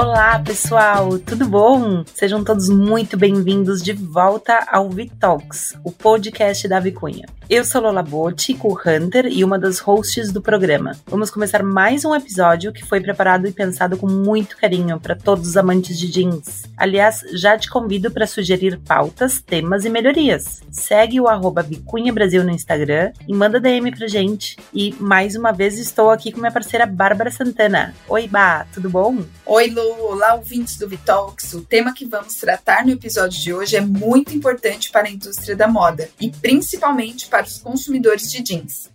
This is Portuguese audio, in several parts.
Olá, pessoal, tudo bom? Sejam todos muito bem-vindos de volta ao Vitalks, o podcast da Vicunha. Eu sou Lola Botti, co-hunter e uma das hosts do programa. Vamos começar mais um episódio que foi preparado e pensado com muito carinho para todos os amantes de jeans. Aliás, já te convido para sugerir pautas, temas e melhorias. Segue o arroba Vicunha Brasil no Instagram e manda DM pra gente. E mais uma vez estou aqui com minha parceira Bárbara Santana. Oi, Bá, tudo bom? Oi, Lu, olá, ouvintes do Vitalks. O tema que vamos tratar no episódio de hoje é muito importante para a indústria da moda e principalmente para os consumidores de jeans.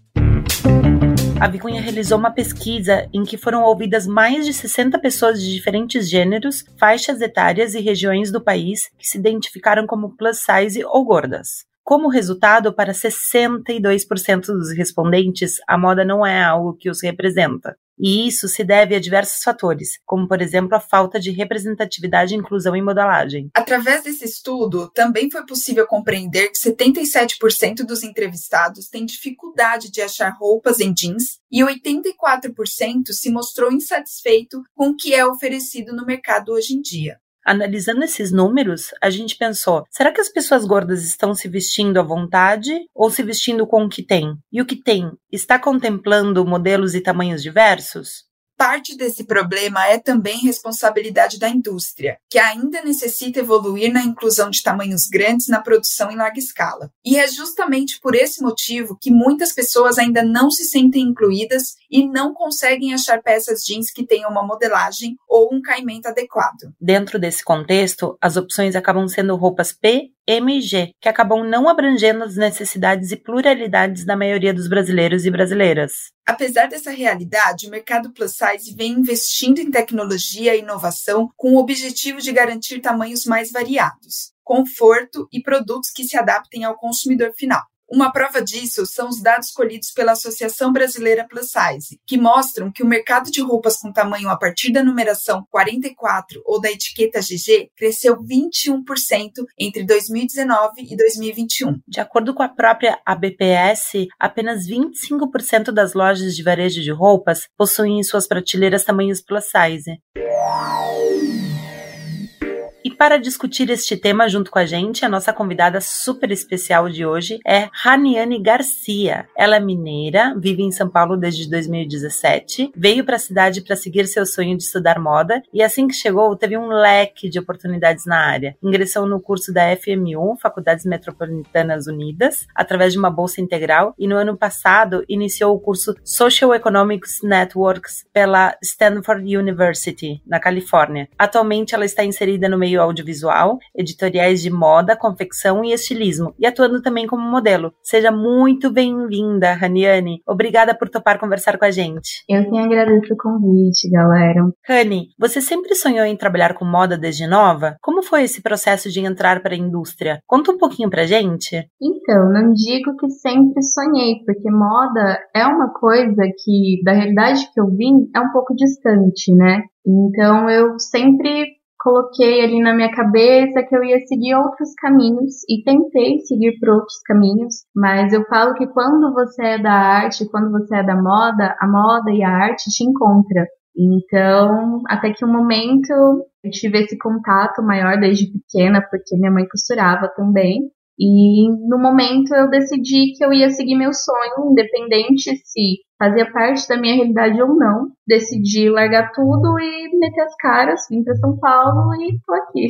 A Vicunha realizou uma pesquisa em que foram ouvidas mais de 60 pessoas de diferentes gêneros, faixas etárias e regiões do país que se identificaram como plus size ou gordas. Como resultado, para 62% dos respondentes, a moda não é algo que os representa. E isso se deve a diversos fatores, como por exemplo a falta de representatividade e inclusão em modelagem. Através desse estudo, também foi possível compreender que 77% dos entrevistados têm dificuldade de achar roupas em jeans e 84% se mostrou insatisfeito com o que é oferecido no mercado hoje em dia. Analisando esses números, a gente pensou: será que as pessoas gordas estão se vestindo à vontade ou se vestindo com o que tem? E o que tem está contemplando modelos e tamanhos diversos? Parte desse problema é também responsabilidade da indústria, que ainda necessita evoluir na inclusão de tamanhos grandes na produção em larga escala. E é justamente por esse motivo que muitas pessoas ainda não se sentem incluídas e não conseguem achar peças jeans que tenham uma modelagem ou um caimento adequado. Dentro desse contexto, as opções acabam sendo roupas P MG, que acabam não abrangendo as necessidades e pluralidades da maioria dos brasileiros e brasileiras. Apesar dessa realidade, o mercado plus size vem investindo em tecnologia e inovação com o objetivo de garantir tamanhos mais variados, conforto e produtos que se adaptem ao consumidor final. Uma prova disso são os dados colhidos pela Associação Brasileira Plus Size, que mostram que o mercado de roupas com tamanho a partir da numeração 44 ou da etiqueta GG cresceu 21% entre 2019 e 2021. De acordo com a própria ABPS, apenas 25% das lojas de varejo de roupas possuem em suas prateleiras tamanhos plus size. Para discutir este tema junto com a gente, a nossa convidada super especial de hoje é Raniane Garcia. Ela é mineira, vive em São Paulo desde 2017, veio para a cidade para seguir seu sonho de estudar moda e assim que chegou teve um leque de oportunidades na área. Ingressou no curso da FMU, Faculdades Metropolitanas Unidas, através de uma bolsa integral e no ano passado iniciou o curso Social Economics Networks pela Stanford University, na Califórnia. Atualmente ela está inserida no meio audiovisual, editoriais de moda, confecção e estilismo, e atuando também como modelo. Seja muito bem-vinda, Raniane. Obrigada por topar conversar com a gente. Eu que agradeço o convite, galera. Rani, você sempre sonhou em trabalhar com moda desde nova? Como foi esse processo de entrar para a indústria? Conta um pouquinho pra gente. Então, não digo que sempre sonhei, porque moda é uma coisa que, da realidade que eu vim, é um pouco distante, né? Então eu sempre coloquei ali na minha cabeça que eu ia seguir outros caminhos e tentei seguir por outros caminhos, mas eu falo que quando você é da arte, quando você é da moda, a moda e a arte te encontram. Então, até que um momento eu tive esse contato maior desde pequena, porque minha mãe costurava também. E no momento eu decidi que eu ia seguir meu sonho, independente se fazia parte da minha realidade ou não. Decidi largar tudo e meter as caras, vim para São Paulo e tô aqui.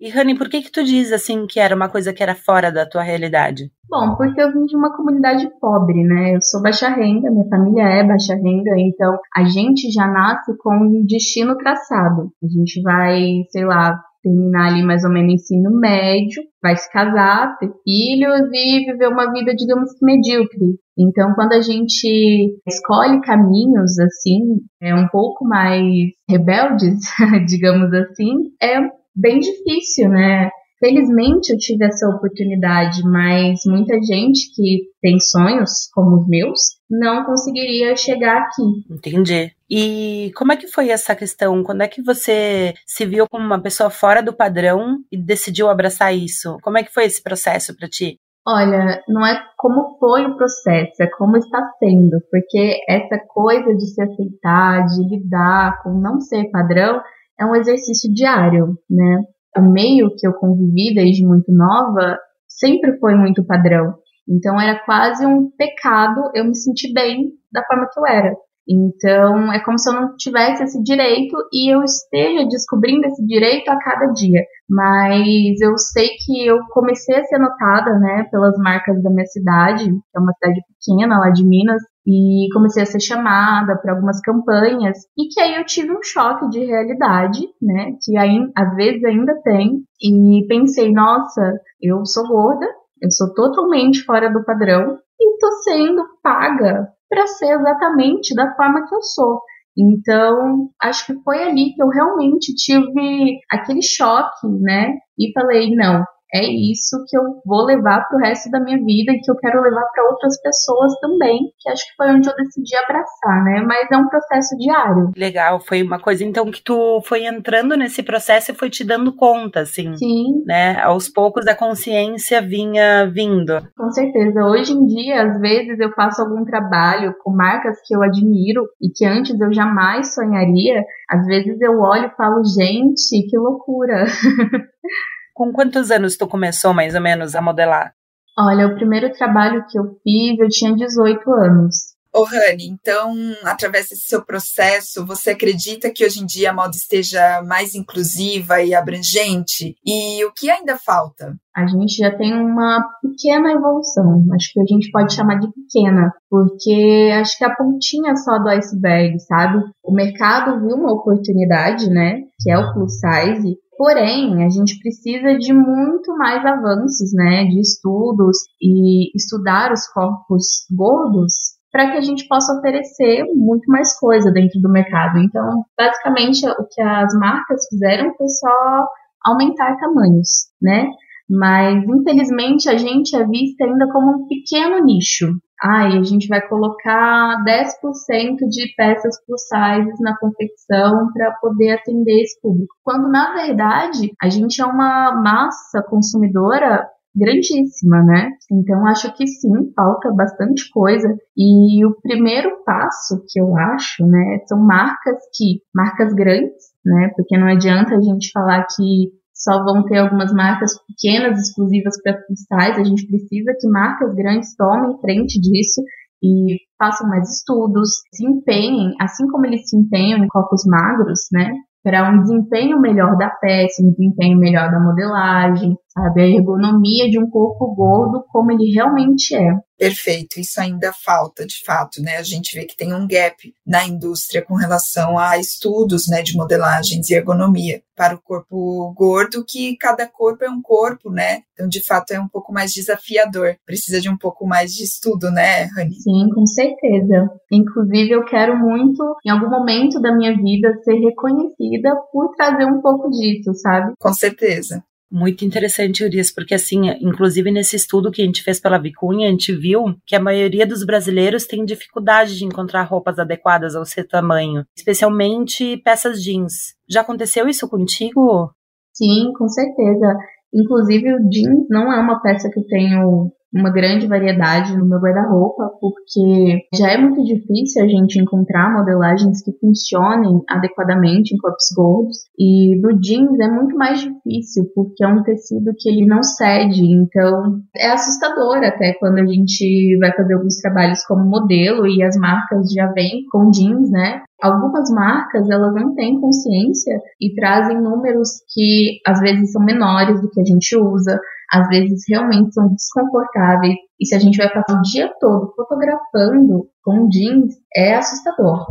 E Rani, por que que tu diz assim que era uma coisa que era fora da tua realidade? Bom, porque eu vim de uma comunidade pobre, né? Eu sou baixa renda, minha família é baixa renda, então a gente já nasce com um destino traçado. A gente vai, sei lá, terminar ali mais ou menos ensino médio, vai se casar, ter filhos e viver uma vida, digamos que medíocre. Então, quando a gente escolhe caminhos assim, é um pouco mais rebeldes, digamos assim, é bem difícil, né? Felizmente eu tive essa oportunidade, mas muita gente que tem sonhos como os meus não conseguiria chegar aqui. Entendi. E como é que foi essa questão? Quando é que você se viu como uma pessoa fora do padrão e decidiu abraçar isso? Como é que foi esse processo para ti? Olha, não é como foi o processo, é como está sendo, porque essa coisa de se aceitar, de lidar com não ser padrão, é um exercício diário, né? O meio que eu convivi desde muito nova sempre foi muito padrão. Então era quase um pecado eu me sentir bem da forma que eu era. Então, é como se eu não tivesse esse direito e eu esteja descobrindo esse direito a cada dia. Mas eu sei que eu comecei a ser notada, né, pelas marcas da minha cidade, que é uma cidade pequena lá de Minas, e comecei a ser chamada para algumas campanhas e que aí eu tive um choque de realidade, né, que aí, às vezes ainda tem, e pensei, nossa, eu sou gorda, eu sou totalmente fora do padrão e tô sendo paga para ser exatamente da forma que eu sou. Então, acho que foi ali que eu realmente tive aquele choque, né? E falei, não, é isso que eu vou levar para o resto da minha vida e que eu quero levar para outras pessoas também, que acho que foi onde eu decidi abraçar, né? Mas é um processo diário. Legal, foi uma coisa então que tu foi entrando nesse processo e foi te dando conta, assim. Sim. Né? Aos poucos a consciência vinha vindo. Com certeza. Hoje em dia, às vezes eu faço algum trabalho com marcas que eu admiro e que antes eu jamais sonharia. Às vezes eu olho e falo, gente, que loucura. Com quantos anos tu começou mais ou menos a modelar? Olha, o primeiro trabalho que eu fiz, eu tinha 18 anos. Ô, Rani, então, através desse seu processo, você acredita que hoje em dia a moda esteja mais inclusiva e abrangente? E o que ainda falta? A gente já tem uma pequena evolução, acho que a gente pode chamar de pequena, porque acho que a pontinha só do iceberg, sabe? O mercado viu uma oportunidade, né, que é o plus size, Porém, a gente precisa de muito mais avanços, né, de estudos e estudar os corpos gordos para que a gente possa oferecer muito mais coisa dentro do mercado. Então, basicamente, o que as marcas fizeram foi só aumentar tamanhos, né? Mas, infelizmente, a gente é vista ainda como um pequeno nicho. Ai, ah, a gente vai colocar 10% de peças plus sizes na confecção para poder atender esse público. Quando, na verdade, a gente é uma massa consumidora grandíssima, né? Então acho que sim, falta bastante coisa. E o primeiro passo que eu acho, né, são marcas que, marcas grandes, né? Porque não adianta a gente falar que só vão ter algumas marcas pequenas exclusivas para freestyles, a gente precisa que marcas grandes tomem frente disso e façam mais estudos, se empenhem, assim como eles se empenham em corpos magros, né, para um desempenho melhor da peça, um desempenho melhor da modelagem, sabe? A ergonomia de um corpo gordo como ele realmente é. Perfeito, isso ainda falta, de fato, né? A gente vê que tem um gap na indústria com relação a estudos, né, de modelagens e ergonomia para o corpo gordo, que cada corpo é um corpo, né? Então, de fato, é um pouco mais desafiador. Precisa de um pouco mais de estudo, né, Rani? Sim, com certeza. Inclusive, eu quero muito, em algum momento da minha vida, ser reconhecida por trazer um pouco disso, sabe? Com certeza. Muito interessante, Urias, porque assim, inclusive nesse estudo que a gente fez pela Vicunha, a gente viu que a maioria dos brasileiros tem dificuldade de encontrar roupas adequadas ao seu tamanho, especialmente peças jeans. Já aconteceu isso contigo? Sim, com certeza. Inclusive o jeans não é uma peça que eu tenho uma grande variedade no meu guarda-roupa, porque já é muito difícil a gente encontrar modelagens que funcionem adequadamente em corpos gordos, e no jeans é muito mais difícil, porque é um tecido que ele não cede, então é assustador até quando a gente vai fazer alguns trabalhos como modelo e as marcas já vêm com jeans, né? Algumas marcas, elas não têm consciência e trazem números que às vezes são menores do que a gente usa, às vezes realmente são desconfortáveis. E se a gente vai passar o dia todo fotografando com jeans, é assustador.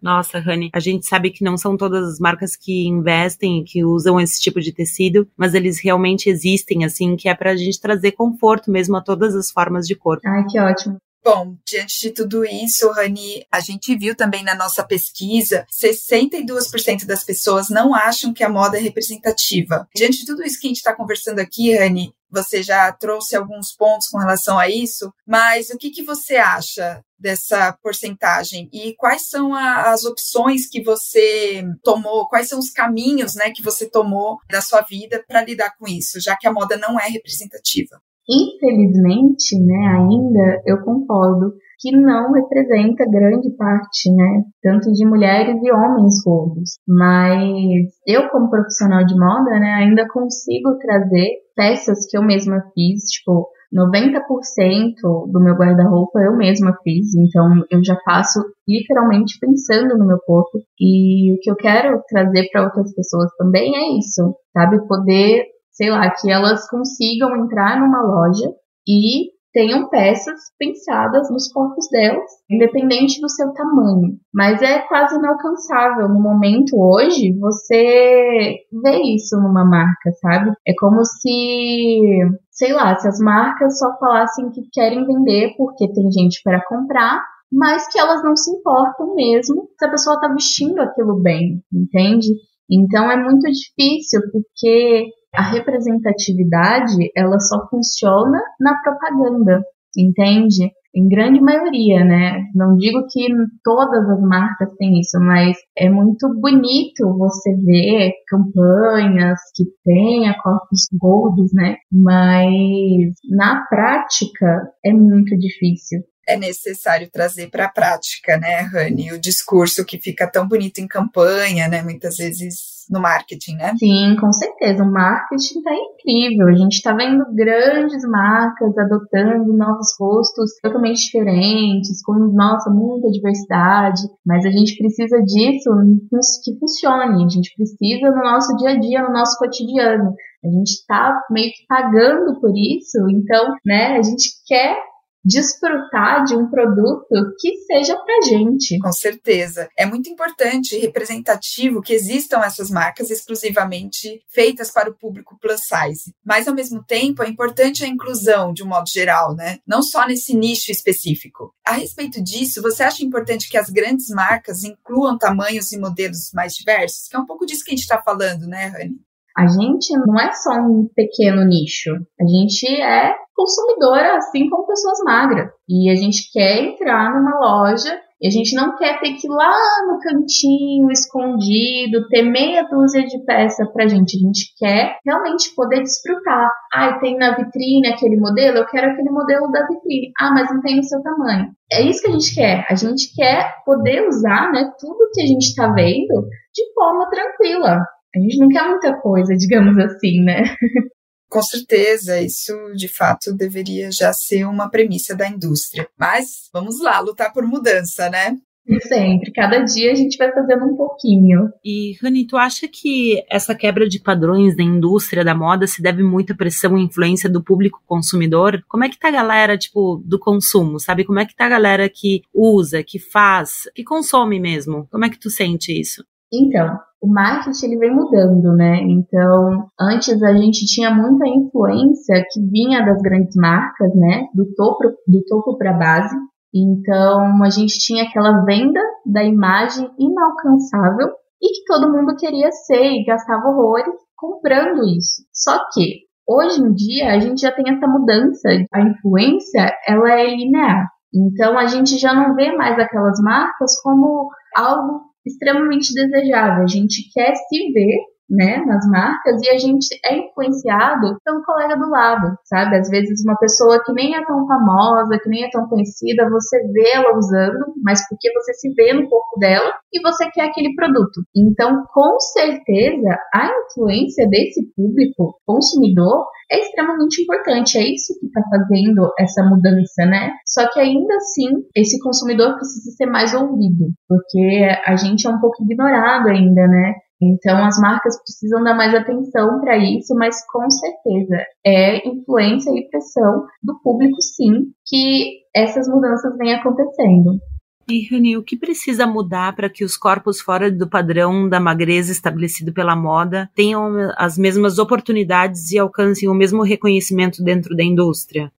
Nossa, Rani, a gente sabe que não são todas as marcas que investem e que usam esse tipo de tecido, mas eles realmente existem, assim, que é pra gente trazer conforto mesmo a todas as formas de corpo. Ai, que ótimo. Bom, diante de tudo isso, Rani, a gente viu também na nossa pesquisa, 62% das pessoas não acham que a moda é representativa. Diante de tudo isso que a gente está conversando aqui, Rani, você já trouxe alguns pontos com relação a isso, mas o que, que você acha dessa porcentagem e quais são a, as opções que você tomou, quais são os caminhos né, que você tomou na sua vida para lidar com isso, já que a moda não é representativa? Infelizmente, né, ainda eu concordo. que não representa grande parte, né, tanto de mulheres e homens gordos. Mas eu, como profissional de moda, né, ainda consigo trazer peças que eu mesma fiz, tipo, 90% do meu guarda-roupa eu mesma fiz, então eu já faço literalmente pensando no meu corpo. E o que eu quero trazer para outras pessoas também é isso, sabe? Poder, sei lá, que elas consigam entrar numa loja e tenham peças pensadas nos corpos delas, independente do seu tamanho. Mas é quase inalcançável no momento hoje você vê isso numa marca, sabe? É como se, sei lá, se as marcas só falassem que querem vender porque tem gente para comprar, mas que elas não se importam mesmo se a pessoa está vestindo aquilo bem, entende? Então é muito difícil porque a representatividade ela só funciona na propaganda, entende? Em grande maioria, né? Não digo que todas as marcas têm isso, mas é muito bonito você ver campanhas que tenha corpos gordos, né? Mas na prática é muito difícil é necessário trazer para a prática, né, Rani? O discurso que fica tão bonito em campanha, né? Muitas vezes no marketing, né? Sim, com certeza. O marketing está incrível. A gente está vendo grandes marcas adotando novos rostos totalmente diferentes, com, nossa, muita diversidade. Mas a gente precisa disso que funcione. A gente precisa no nosso dia a dia, no nosso cotidiano. A gente está meio que pagando por isso, então, né, a gente quer desfrutar de um produto que seja pra gente. Com certeza. É muito importante e representativo que existam essas marcas exclusivamente feitas para o público plus size. Mas, ao mesmo tempo, é importante a inclusão de um modo geral, né? Não só nesse nicho específico. A respeito disso, você acha importante que as grandes marcas incluam tamanhos e modelos mais diversos? Que é um pouco disso que a gente está falando, né, Rani? A gente não é só um pequeno nicho. A gente é consumidora, assim como pessoas magras. E a gente quer entrar numa loja e a gente não quer ter que ir lá no cantinho, escondido, ter meia dúzia de peça pra gente. A gente quer realmente poder desfrutar. Ah, tem na vitrine aquele modelo, eu quero aquele modelo da vitrine. Ah, mas não tem no seu tamanho. É isso que a gente quer. A gente quer poder usar né, tudo que a gente está vendo de forma tranquila. A gente não quer muita coisa, digamos assim, né? Com certeza, isso de fato deveria já ser uma premissa da indústria. Mas vamos lá, lutar por mudança, né? Sempre, cada dia a gente vai fazendo um pouquinho. E, Rani, tu acha que essa quebra de padrões da indústria da moda se deve muito à pressão e influência do público consumidor? Como é que tá a galera, tipo, do consumo, sabe? Como é que tá a galera que usa, que faz, que consome mesmo? Como é que tu sente isso? Então, o marketing ele vem mudando, né? Então, antes a gente tinha muita influência que vinha das grandes marcas, né? Do topo do topo para base. Então, a gente tinha aquela venda da imagem inalcançável e que todo mundo queria ser e gastava horrores comprando isso. Só que hoje em dia a gente já tem essa mudança, a influência ela é linear. Então a gente já não vê mais aquelas marcas como algo extremamente desejável. A gente quer se ver né, nas marcas e a gente é influenciado pelo colega do lado, sabe? Às vezes uma pessoa que nem é tão famosa, que nem é tão conhecida, você vê ela usando, mas porque você se vê no corpo dela e você quer aquele produto. Então, com certeza, a influência desse público consumidor é extremamente importante. É isso que está fazendo essa mudança, né? Só que ainda assim, esse consumidor precisa ser mais ouvido, porque a gente é um pouco ignorado ainda, né? Então, as marcas precisam dar mais atenção para isso, mas com certeza é influência e pressão do público, sim, que essas mudanças vêm acontecendo. E, Rani, o que precisa mudar para que os corpos fora do padrão da magreza estabelecido pela moda tenham as mesmas oportunidades e alcancem o mesmo reconhecimento dentro da indústria?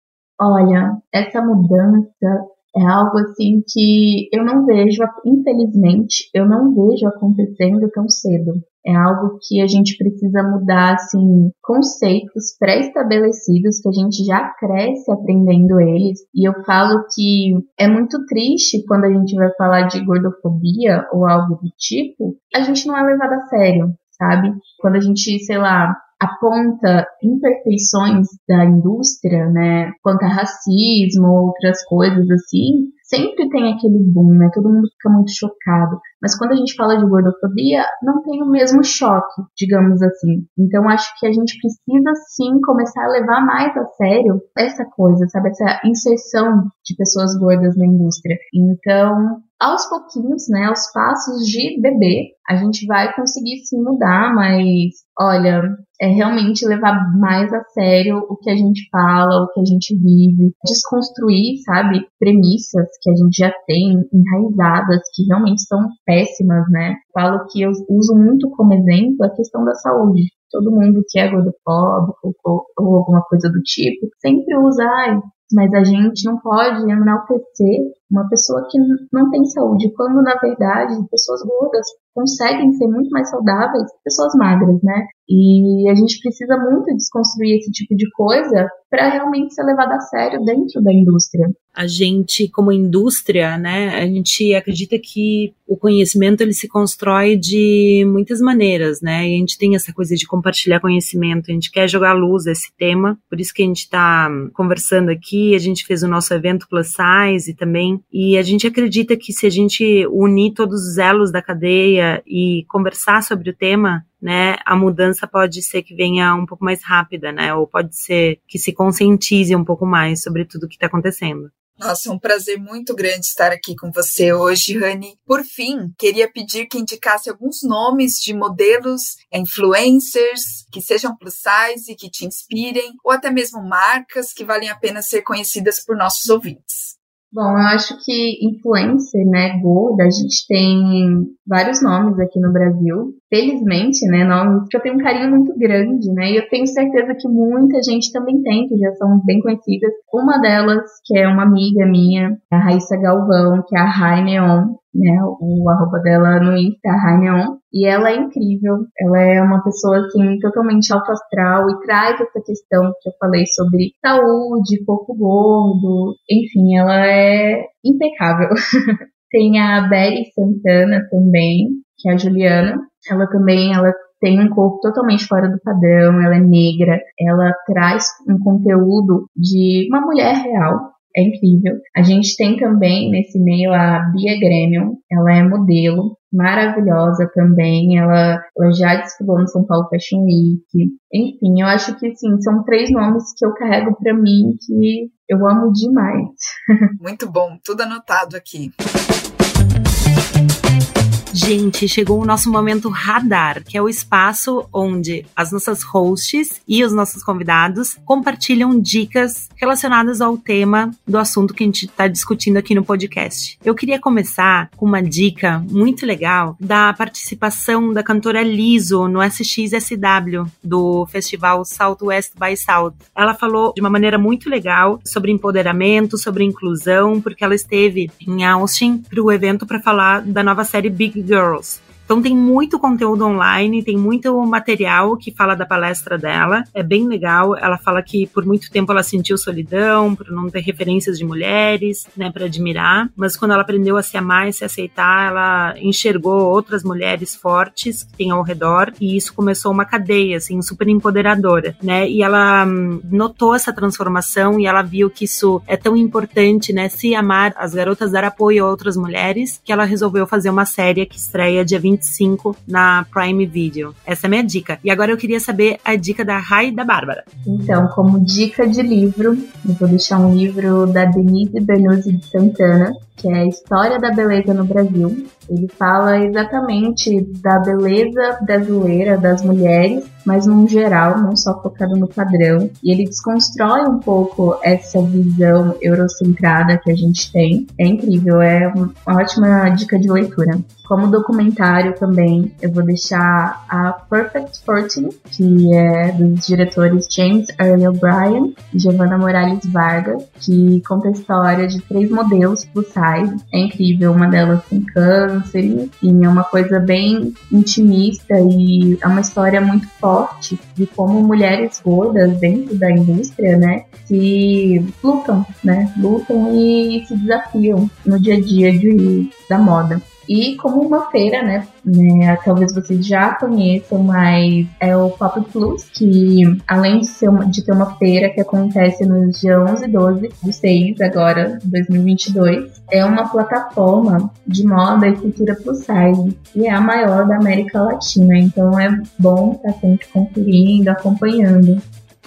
Olha, essa mudança é algo assim que eu não vejo, infelizmente, eu não vejo acontecendo tão cedo. É algo que a gente precisa mudar, assim, conceitos pré-estabelecidos que a gente já cresce aprendendo eles. E eu falo que é muito triste quando a gente vai falar de gordofobia ou algo do tipo, a gente não é levado a sério, sabe? Quando a gente, sei lá, aponta imperfeições da indústria, né, quanto a racismo, outras coisas assim, sempre tem aquele boom, né? Todo mundo fica muito chocado. Mas quando a gente fala de gordofobia, não tem o mesmo choque, digamos assim. Então acho que a gente precisa sim começar a levar mais a sério essa coisa, sabe? Essa inserção de pessoas gordas na indústria. Então, aos pouquinhos, né, aos passos de bebê, a gente vai conseguir se mudar, mas olha, é realmente levar mais a sério o que a gente fala, o que a gente vive, desconstruir, sabe, premissas que a gente já tem enraizadas, que realmente são péssimas, né? Falo que eu uso muito como exemplo a questão da saúde. Todo mundo que é gordofóbico ou, ou alguma coisa do tipo, sempre usa, ai, mas a gente não pode enaltecer uma pessoa que não tem saúde, quando na verdade pessoas gordas conseguem ser muito mais saudáveis que pessoas magras, né? E a gente precisa muito desconstruir esse tipo de coisa para realmente ser levado a sério dentro da indústria. A gente, como indústria, né, a gente acredita que o conhecimento ele se constrói de muitas maneiras, né? E a gente tem essa coisa de compartilhar conhecimento, a gente quer jogar luz esse tema, por isso que a gente está conversando aqui, a gente fez o nosso evento Plus Size também, e a gente acredita que se a gente unir todos os elos da cadeia e conversar sobre o tema, né, a mudança pode ser que venha um pouco mais rápida, né, ou pode ser que se conscientize um pouco mais sobre tudo que está acontecendo. Nossa, é um prazer muito grande estar aqui com você hoje, Rani. Por fim, queria pedir que indicasse alguns nomes de modelos, influencers, que sejam plus size, que te inspirem, ou até mesmo marcas que valem a pena ser conhecidas por nossos ouvintes. Bom, eu acho que influencer, né, gorda, a gente tem vários nomes aqui no Brasil. Felizmente, né, nomes que eu tenho um carinho muito grande, né, e eu tenho certeza que muita gente também tem, que já são bem conhecidas. Uma delas, que é uma amiga minha, a Raíssa Galvão, que é a Rai Neon, né? O arroba dela no Insta, Raineon. E ela é incrível. Ela é uma pessoa, assim, totalmente alto astral e traz essa questão que eu falei sobre saúde, corpo gordo. Enfim, ela é impecável. Tem a Betty Santana também, que é a Juliana. Ela também, ela tem um corpo totalmente fora do padrão, ela é negra, ela traz um conteúdo de uma mulher real, é incrível. A gente tem também nesse meio a Bia Grêmio, ela é modelo, maravilhosa também, ela, ela já desfilou no São Paulo Fashion Week. Enfim, eu acho que sim, são três nomes que eu carrego para mim que eu amo demais. Muito bom, tudo anotado aqui. Gente, chegou o nosso momento radar, que é o espaço onde as nossas hosts e os nossos convidados compartilham dicas relacionadas ao tema do assunto que a gente está discutindo aqui no podcast. Eu queria começar com uma dica muito legal da participação da cantora Liso no SXSW do festival Southwest by South. Ela falou de uma maneira muito legal sobre empoderamento, sobre inclusão, porque ela esteve em Austin para o evento para falar da nova série Big Girls. Então tem muito conteúdo online, tem muito material que fala da palestra dela. É bem legal. Ela fala que por muito tempo ela sentiu solidão, por não ter referências de mulheres, né, para admirar. Mas quando ela aprendeu a se amar e se aceitar, ela enxergou outras mulheres fortes que tem ao redor e isso começou uma cadeia assim super empoderadora, né? E ela hum, notou essa transformação e ela viu que isso é tão importante, né? Se amar, as garotas dar apoio a outras mulheres, que ela resolveu fazer uma série que estreia dia 20 25 na Prime Video. Essa é a minha dica. E agora eu queria saber a dica da Rai e da Bárbara. Então, como dica de livro, eu vou deixar um livro da Denise Bernuzzi de Santana, que é a História da Beleza no Brasil. Ele fala exatamente da beleza brasileira das mulheres, mas num geral, não só focado no padrão. E ele desconstrói um pouco essa visão eurocentrada que a gente tem. É incrível, é uma ótima dica de leitura. Como documentário também, eu vou deixar a Perfect Fortune, que é dos diretores James Earl O'Brien e Giovanna Morales Vargas, que conta a história de três modelos plus size. É incrível, uma delas tem câncer, enfim, é uma coisa bem intimista e é uma história muito forte de como mulheres gordas dentro da indústria, né, se lutam, né, lutam e se desafiam no dia a dia de, da moda. E como uma feira, né, né, talvez vocês já conheçam, mas é o Pop Plus, que além de, ser uma, de ter uma feira que acontece nos dias 11 e 12 de 6 agora, 2022, é uma plataforma de moda e cultura plus size e é a maior da América Latina, então é bom estar sempre conferindo, acompanhando.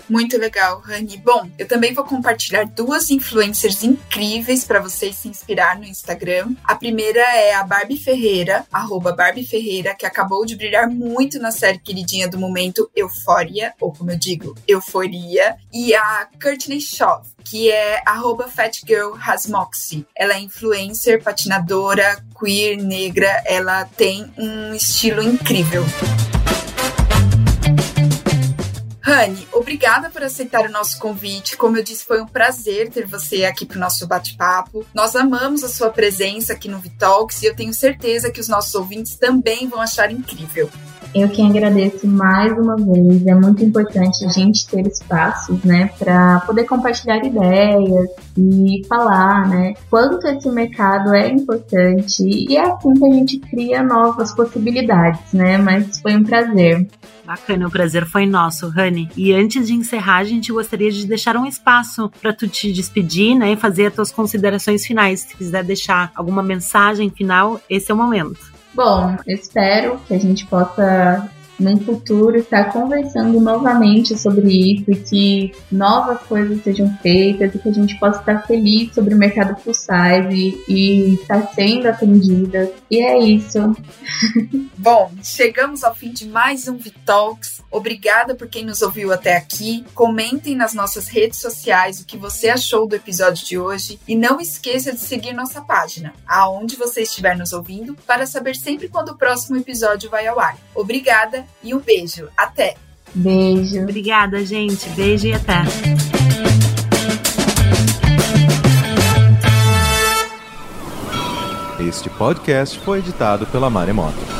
Muito legal, Rani. Bom, eu também vou compartilhar duas influencers incríveis para vocês se inspirar no Instagram. A primeira é a Barbie Ferreira, arroba Barbie Ferreira, que acabou de brilhar muito na série queridinha do momento Eufória, ou como eu digo, Euforia. E a Courtney Shaw, que é arroba fatgirlhasmoxie. Ela é influencer, patinadora, queer, negra. Ela tem um estilo incrível. Rani, obrigada por aceitar o nosso convite. Como eu disse, foi um prazer ter você aqui para o nosso bate-papo. Nós amamos a sua presença aqui no Vitalks e eu tenho certeza que os nossos ouvintes também vão achar incrível. Eu que agradeço mais uma vez. É muito importante a gente ter espaços, né, para poder compartilhar ideias e falar, né, quanto esse mercado é importante. E é assim que a gente cria novas possibilidades, né? Mas foi um prazer. Bacana, o prazer foi nosso, Rani. E antes de encerrar, a gente gostaria de deixar um espaço para tu te despedir, né, e fazer as tuas considerações finais. Se quiser deixar alguma mensagem final, esse é o momento. Bom, espero que a gente possa no futuro estar conversando novamente sobre isso e que novas coisas sejam feitas e que a gente possa estar feliz sobre o mercado full size e estar sendo atendida. E é isso. Bom, chegamos ao fim de mais um Vitalks. Obrigada por quem nos ouviu até aqui. Comentem nas nossas redes sociais o que você achou do episódio de hoje e não esqueça de seguir nossa página, aonde você estiver nos ouvindo, para saber sempre quando o próximo episódio vai ao ar. Obrigada e um beijo. Até! Beijo. Obrigada, gente. Beijo e até. Este podcast foi editado pela Maremoto.